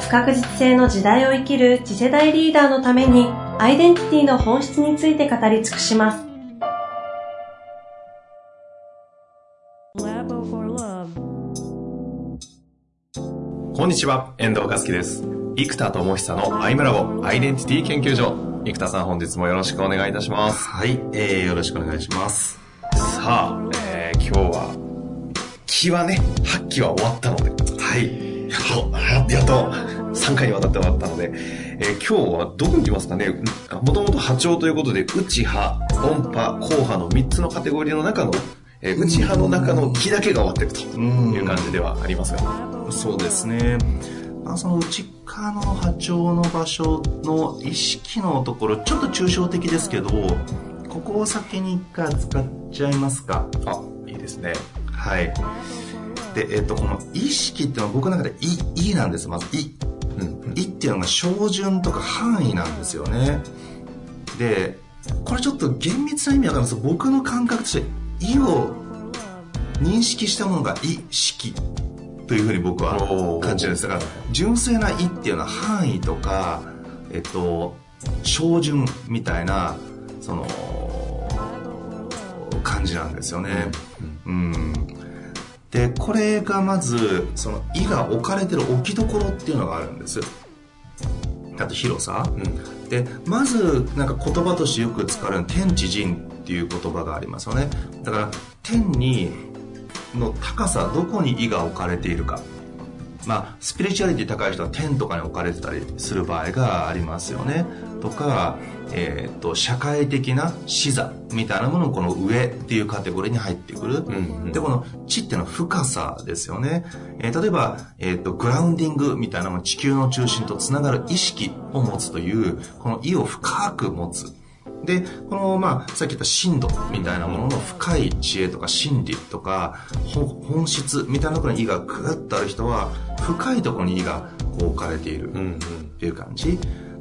不確実性の時代を生きる次世代リーダーのためにアイデンティティの本質について語り尽くします。こんにちは、遠藤和樹です。生田智久のアイムラボアイデンティティ研究所。生田さん本日もよろしくお願いいたします。はい、えー、よろしくお願いします。さあ、えー、今日は、気はね、発揮は終わったので。はい。やっと、やっと、3回にわたって終わったので、えー、今日はどこに行きますかね？もともと波長ということで、内波、音波、後波の3つのカテゴリーの中の、えー、内波の中の気だけが終わっていくという感じではありますが。うそうですね。まあ、その内側の波長の場所の意識のところ、ちょっと抽象的ですけど、ここを先に一回使っちゃいますか。あ、いいですね。はい。で、えっ、と、この意識っていうのは僕の中で「い」「い」なんです。まず「い」うん「い」っていうのが照準とか範囲なんですよね。でこれちょっと厳密な意味わかるんです。僕の感覚として「い」を認識したものが「意識」というふうに僕は感じるんです。が純粋な「い」っていうのは範囲とかえっと照準みたいなその感じなんですよね。うん。でこれがまずその「い」が置かれてる置きどころっていうのがあるんです。あと広さ、うん、でまずなんか言葉としてよく使われる天地人っていう言葉がありますよね。だから天にの高さどこに「い」が置かれているか。まあスピリチュアリティ高い人は天とかに置かれてたりする場合がありますよね。とかえーと、社会的な視座みたいなものをこの上っていうカテゴリーに入ってくる、うんうん、でこの地ってのは深さですよね、えー、例えば、えーと、グラウンディングみたいなもの地球の中心とつながる意識を持つというこの意を深く持つで、この、まあ、さっき言った深度みたいなものの深い知恵とか心理とか、本質みたいなところに意がグッとある人は、深いところに意がこう置かれているっていう感じ。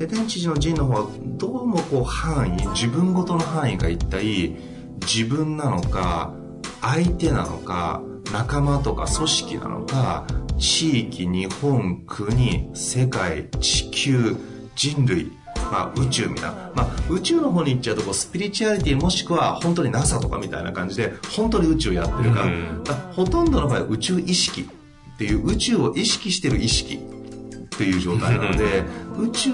で天知事の陣の方はどうもこう範囲自分ごとの範囲が一体自分なのか相手なのか仲間とか組織なのか地域日本国世界地球人類まあ、宇宙みたいな、まあ、宇宙の方に行っちゃうとこうスピリチュアリティもしくは本当に NASA とかみたいな感じで本当に宇宙やってるか、うん、ほとんどの場合宇宙意識っていう宇宙を意識してる意識っていう状態なので宇宙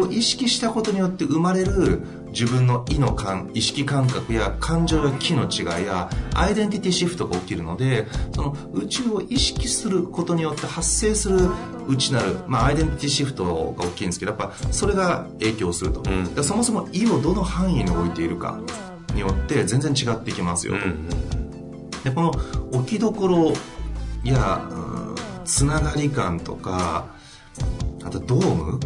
を意識したことによって生まれる自分の意の感意識感覚や感情や気の違いやアイデンティティシフトが起きるのでその宇宙を意識することによって発生する内なる、まあ、アイデンティティシフトが大きいんですけどやっぱそれが影響すると、うん、そもそも意をどの範囲に置いているかによって全然違ってきますよと、うん、でこの置きどころや、うん、つながり感とかあとドーム？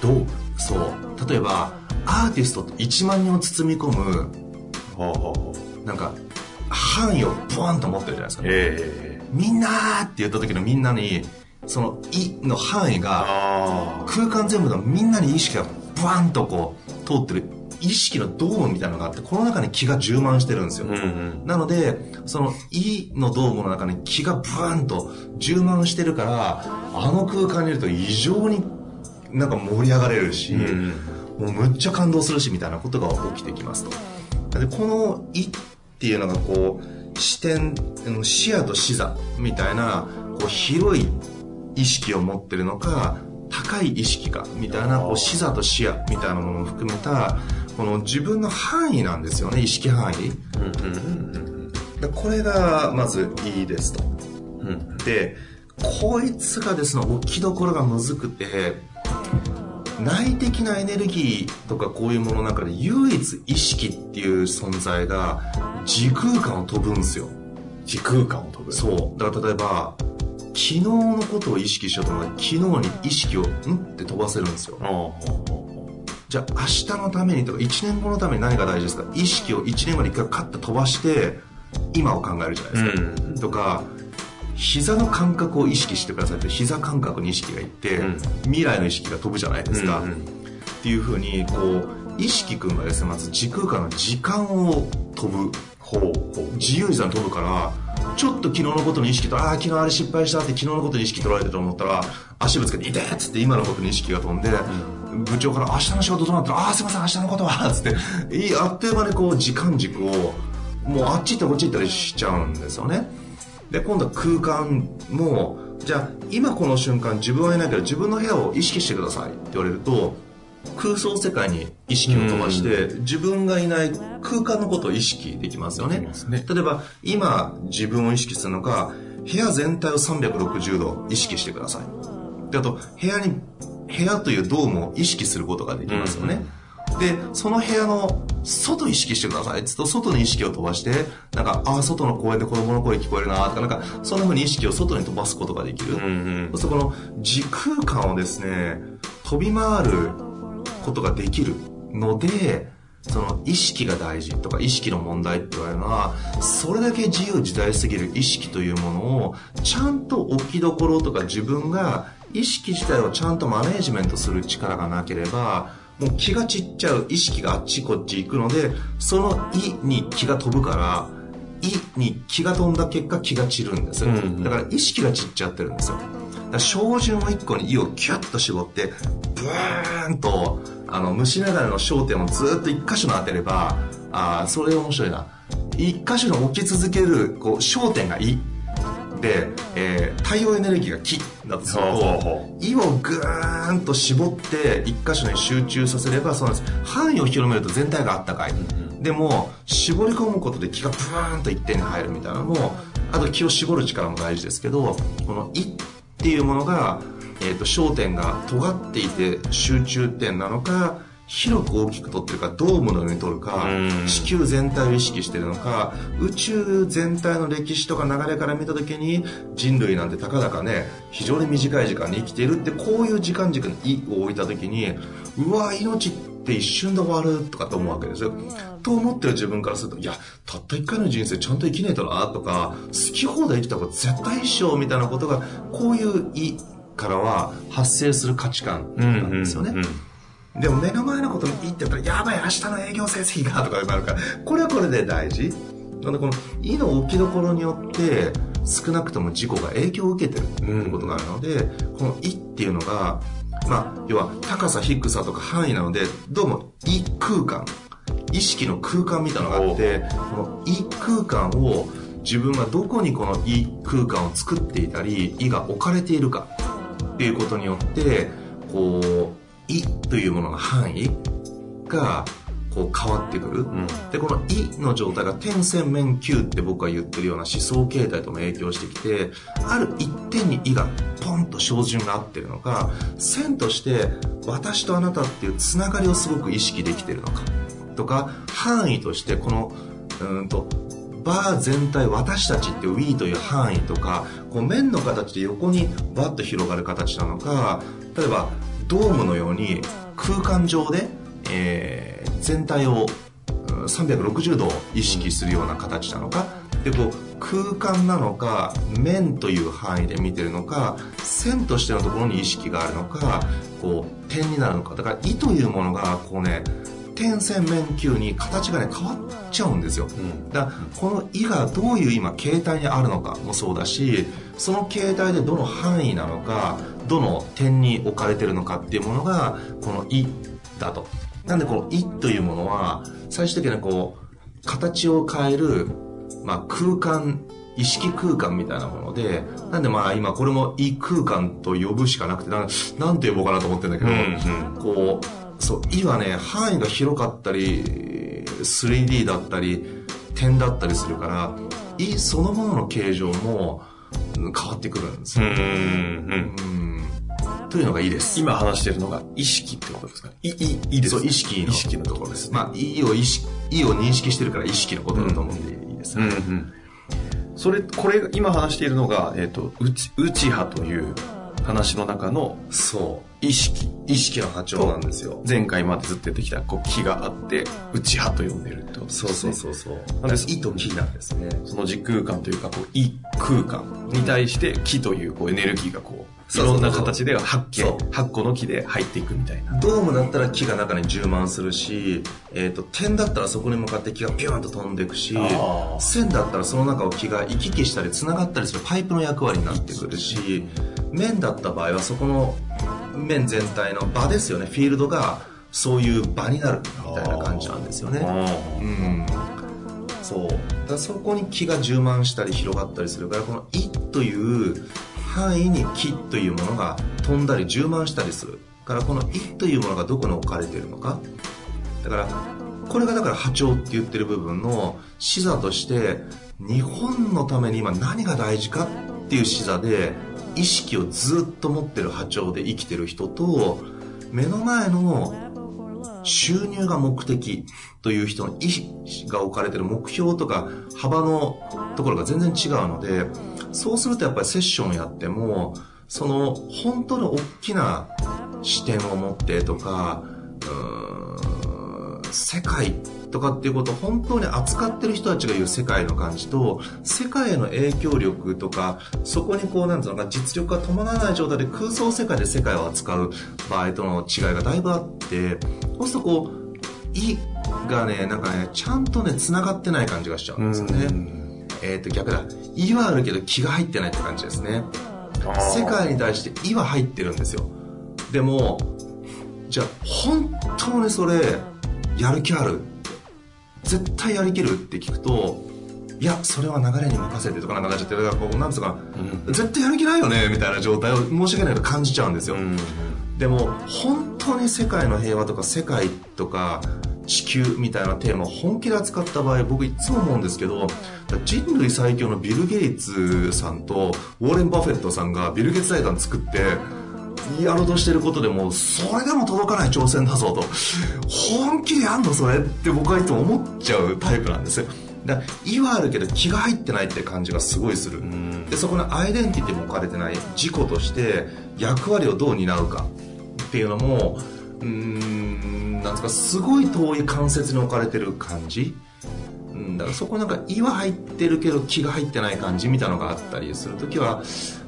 ドーム？そう。例えばアーティストって1万人を包み込むなんか範囲をブワンと持ってるじゃないですか、えー、みんなーって言った時のみんなにその「い」の範囲が空間全部のみんなに意識がブワンとこう通ってる。意識のドームみたいなのがあってこの中に気が充満してるんですよ、うんうん、なのでその「い」のドームの中に気がブワンと充満してるからあの空間にいると異常になんか盛り上がれるし、うん、もうむっちゃ感動するしみたいなことが起きてきますと。でこの「い」っていうのがこう視点視野と視座みたいなこう広い意識を持ってるのか高い意識かみたいなこう視座と視野みたいなものを含めたこの自分の範囲なんですよね意識範囲、でこれがまずいいですと、うん、でこいつがですね置きどころがむずくて内的なエネルギーとかこういうものの中で唯一意識っていう存在が時空間を飛ぶんですよ。時空間を飛ぶ。そう。だから例えば昨日のことを意識しようと思ったら昨日に意識をん？って飛ばせるんですよ。じゃあ明日のためにとか1年後のために何が大事ですか？意識を1年後に1回カッと飛ばして今を考えるじゃないですか、うん。とか膝の感覚を意識してくださいって膝感覚に意識がいって、うん。未来の意識が飛ぶじゃないですか、うんうん。っていうふうにこう意識くんがですねまず時空間の時間を飛ぶほうほう。自由自在に飛ぶからちょっと昨日のことに意識とああ昨日あれ失敗したって昨日のことに意識取られてると思ったら足ぶつけて「痛え!」っつって今のことに意識が飛んで、部長から「明日の仕事どうなったらああすいません明日のことは」っつっていいあっという間にこう時間軸をもうあっち行ったりこっち行ったりしちゃうんですよねで今度は空間もじゃあ今この瞬間自分はいないけど自分の部屋を意識してくださいって言われると空想世界に意識を飛ばして自分がいない空間のことを意識できますよね。ね。例えば今自分を意識するのか部屋全体を360度意識してください。であと部屋に部屋というドームを意識することができますよね、でその部屋の外意識してください。っつうと外に意識を飛ばしてなんかああ外の公園で子供の声聞こえるなとかなんかそんな風に意識を外に飛ばすことができる、うんうん。そうするとこの時空間をですね飛び回ることができるのでその意識が大事とか意識の問題って言われるのはそれだけ自由自在すぎる意識というものをちゃんと置きどころとか自分が意識自体をちゃんとマネージメントする力がなければもう気が散っちゃう意識があっちこっち行くのでその「い」に気が飛ぶから「い」に気が飛んだ結果気が散るんですよ、うんうん。だから意識が散っちゃってるんですよ。だから照準を一個に「い」をキュッと絞ってブーンとあの虫眼鏡の焦点をずっと一箇所に当てればあーそれ面白いな。一箇所に置き続けるこう焦点が「い」で、えー太陽エネルギーが「気」だとするとほ「い」をぐーんと絞って一箇所に集中させればそうなんです。範囲を広めると全体があったかい、でも絞り込むことで気がブーンと一点に入るみたいなのもあと気を絞る力も大事ですけどこの「い」っていうものが、えー、と焦点が尖っていて集中点なのか広く大きく取ってるかドームのように取るかうん地球全体を意識してるのか宇宙全体の歴史とか流れから見た時に人類なんてたかだかね非常に短い時間に生きているってこういう時間軸に「い」を置いた時にうわ命って一瞬で終わるとかと思うわけですよ。と思ってる自分からするといやたった一回の人生ちゃんと生きねえとなとか好き放題生きた方が絶対一生みたいなことがこういう「い」からは発生する価値観ううんなんですよね。うんうんでも目の前のことにいいって言ったら、やばい、明日の営業成績が、とかなるから、これはこれで大事。なので、この、いの置きどころによって、少なくとも事故が影響を受けてるっていうことがあるので、このいっていうのが、まあ、要は高さ、低さとか範囲なので、どうも、い空間、意識の空間みたいなのがあって、このい空間を、自分がどこにこのい空間を作っていたり、いが置かれているかっていうことによって、こう、いというものの範囲がこう変わってくる。んで、このいの状態が点線面球って僕が言ってるような思想形態とも影響してきて、ある一点にいがポンと照準が合ってるのか、線として私とあなたっていうつながりをすごく意識できてるのか、とか、範囲としてこの、うーんと、バー全体私たちっていう We という範囲とかこう面の形で横にバッと広がる形なのか例えばドームのように空間上で、えー全体をうん360度意識するような形なのか。でこう空間なのか面という範囲で見てるのか線としてのところに意識があるのかこう点になるのか。だから「い」というものがこうね点線面球に形がね変わっちゃうんですよ、だからこの「い」がどういう今形態にあるのかもそうだしその形態でどの範囲なのかどの点に置かれてるのかっていうものがこの「い」だと。なんでこの「い」というものは最終的にはこう形を変える、まあ、空間意識空間みたいなものでなんでまあ今これも「い」空間と呼ぶしかなくてななんて呼ぼうかなと思ってるんだけど、うんこうそう「い」はね範囲が広かったり 3D だったり点だったりするから「い」そのものの形状もうん変わってくるんですよ、うんうん。うんというのがいいです今話してるのが意識ってことですかい、い、いいです。そう意識の意識のところです。まあ、いを意識、いを認識してるから意識のことだと思っていいです。うんうん。それ、これ、今話しているのが、えっ、と、内、内波という話の中のそう。意識。意識の波長なんですよ。前回までずっとやってきた、こう、気があって、内波と呼んでるってことですそうね。そうそうそう。なんで意と気なんですね。その時空間というか、こう、異空間に対して気というこうエネルギーがこう、いそうそうそうろんな形で発見そう、8個の気で入っていくみたいな。ドームだったら木が中に充満するし、えっ、と、点だったらそこに向かって木がピューンと飛んでいくし線だったらその中を木が行き来したり繋がったりするパイプの役割になってくるし、面だった場合はそこの面全体の場ですよね、フィールドがそういう場になるみたいな感じなんですよね。うん。そう。だからそこに気が充満したり広がったりするから、この「い」という範囲に気というものが飛んだり充満したりする。からこの「い」というものがどこに置かれているのか。だから、これがだから波長って言ってる部分の視座として、日本のために今何が大事かっていう視座で、意識をずっと持ってる波長で生きてる人と、目の前の収入が目的という人の意思が置かれてる目標とか幅のところが全然違うので、そうするとやっぱりセッションやっても、その本当に大きな視点を持ってとか、うん世界とかっていうことを本当に扱ってる人たちが言う世界の感じと、世界への影響力とか、そこにこう、なんていうのか、実力が伴わない状態で空想世界で世界を扱う場合との違いがだいぶあって、そうするとこう、意がね、なんかね、ちゃんとね、繋がってない感じがしちゃうんですよね。えっ、と、逆だ。意はあるけど気が入ってないって感じですね。世界に対して意は入ってるんですよ。でも、じゃあ、本当にそれ、やる気ある？絶対やりきるって聞くと、いや、それは流れに任せてとかなんかちゃって、だからこう、なんつうか、絶対やる気ないよねみたいな状態を申し訳ないけど感じちゃうんですよ。でも、本当に世界の平和とか世界とか地球みたいなテーマを本気で扱った場合、僕いつも思うんですけど、人類最強のビル・ゲイツさんとウォーレン・バフェットさんがビル・ゲイツ財団作って、やろうとしてることでも、それでも届かない挑戦だぞと。本気でやんのそれって僕はいつも思っちゃうタイプなんですよ。だから、意はあるけど気が入ってないって感じがすごいする。で、そこのアイデンティティも置かれてない自己として役割をどう担うかっていうのも、うん、なんですか、すごい遠い関節に置かれてる感じ。うん、だからそこなんか「い」は入ってるけど気が入ってない感じみたいなのがあったりするときは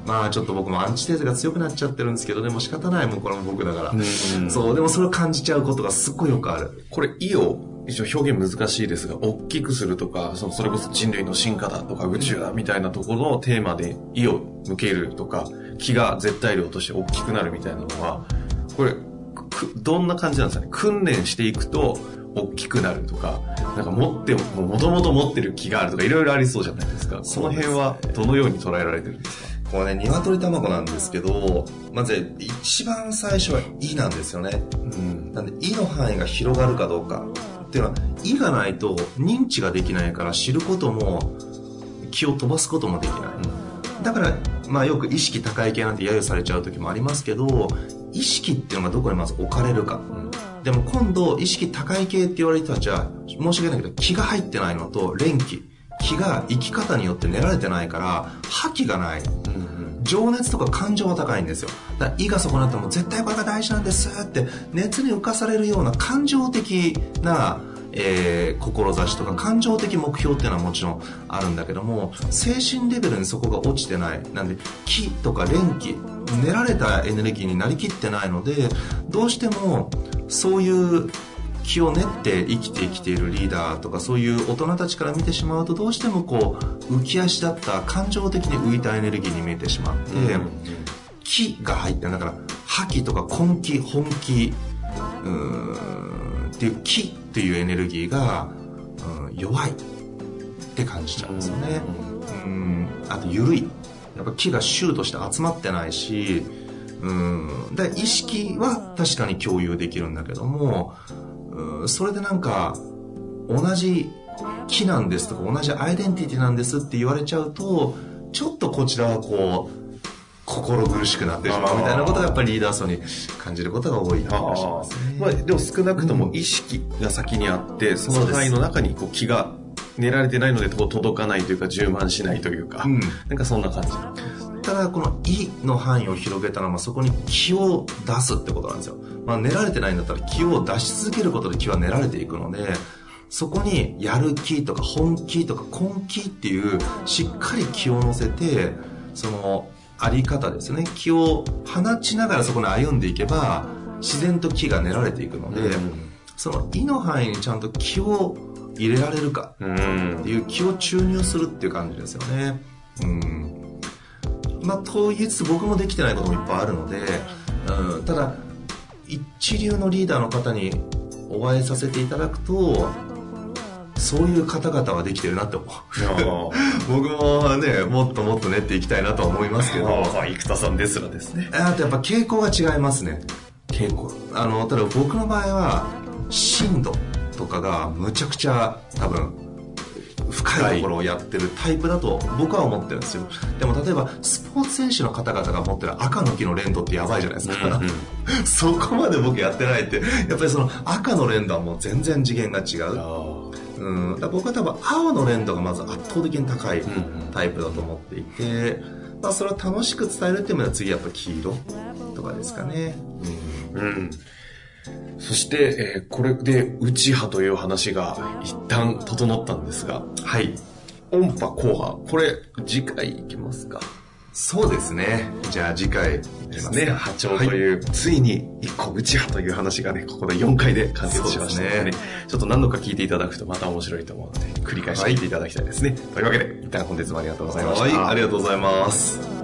まあちょっと僕もアンチテーゼが強くなっちゃってるんですけどでも仕方ないもんこれも僕だから、うんそうでもそれを感じちゃうことがすっごいよくある。これ、意を、一応表現難しいですが、大きくするとか、そのそれこそ人類の進化だとか宇宙だみたいなところのテーマで意を向けるとか、気が絶対量として大きくなるみたいなのは、これ、くどんな感じなんですかね？訓練していくと大きくなるとか、なんか持っても、もともと持ってる気があるとか、いろいろありそうじゃないですか。その辺はどのように捉えられてるんですか？これね鶏卵なんですけどまず一番最初は「い」なんですよねうん。なんで「い」の範囲が広がるかどうかっていうのは「い」がないと認知ができないから知ることも気を飛ばすこともできない、だから、まあよく意識高い系なんて揶揄されちゃう時もありますけど、意識っていうのがどこにまず置かれるか。でも今度、意識高い系って言われる人たちは、申し訳ないけど、気が入ってないのと、連気。気が生き方によって練られてないから、覇気がない。情熱とか感情は高いんですよ。だから、意がそこになっても絶対これが大事なんですって、熱に浮かされるような感情的な、えー、志とか感情的目標っていうのはもちろんあるんだけども、精神レベルにそこが落ちてない。なんで、気とか連気、練られたエネルギーになりきってないので、どうしても、そういう気を練って生きてきているリーダーとかそういう大人たちから見てしまうとどうしてもこう浮き足だった感情的に浮いたエネルギーに見えてしまって、気が入ってるだから覇気とか根気本気うーんっていう気っていうエネルギーが、うん弱いって感じちゃうんですよね。うん。あと緩いやっぱ気がシューとして集まってないしうん。で意識は確かに共有できるんだけどもうん。それでなんか同じ木なんですとか同じアイデンティティなんですって言われちゃうとちょっとこちらはこう心苦しくなってしまうみたいなことがやっぱりリーダー層に感じることが多い気がしますね。まあ、でも少なくとも意識が先にあって、その範囲の中にこう気が練られてないので届かないというか充満しないというか、うん。なんかそんな感じ。ただこの「い」の範囲を広げたのはそこに気を出すってことなんですよ、まあ、練られてないんだったら気を出し続けることで気は練られていくのでそこにやる気とか本気とか根気っていうしっかり気を乗せてそのあり方ですね。気を放ちながらそこに歩んでいけば自然と気が練られていくので、その「い」の範囲にちゃんと気を入れられるかうんっていう気を注入するっていう感じですよね。うん。まあ、と言いつつ僕もできてないこともいっぱいあるので、うん、ただ、一流のリーダーの方にお会いさせていただくと、そういう方々はできてるなって思う。僕もね、もっともっと練っていきたいなとは思いますけど、あ生田さんですらですね。あとやっぱ傾向が違いますね。傾向。あの、ただ僕の場合は、深度とかがむちゃくちゃ多分、深いところをやってるタイプだと僕は思ってるんですよ。でも例えば、スポーツ選手の方々が持ってる赤の木の連動ってやばいじゃないですか。うんうんそこまで僕やってないって、やっぱりその赤の連動はもう全然次元が違う。うん、だ僕は多分青の連動がまず圧倒的に高いタイプだと思っていて、まあ、それを楽しく伝えるっていうのは次やっぱ黄色とかですかね。うん。そして、えーこれで内派という話が一旦整ったんですが、はい。音波後波、これ次回いきますかそうですね。じゃあ次回ですね。波長という、ついに一個内派という話がね、ここで4回で完結しましたのでね、ですちょっと何度か聞いていただくとまた面白いと思うので、繰り返し聞いていただきたいですね。というわけで、一旦本日もありがとうございました。はい、ありがとうございます。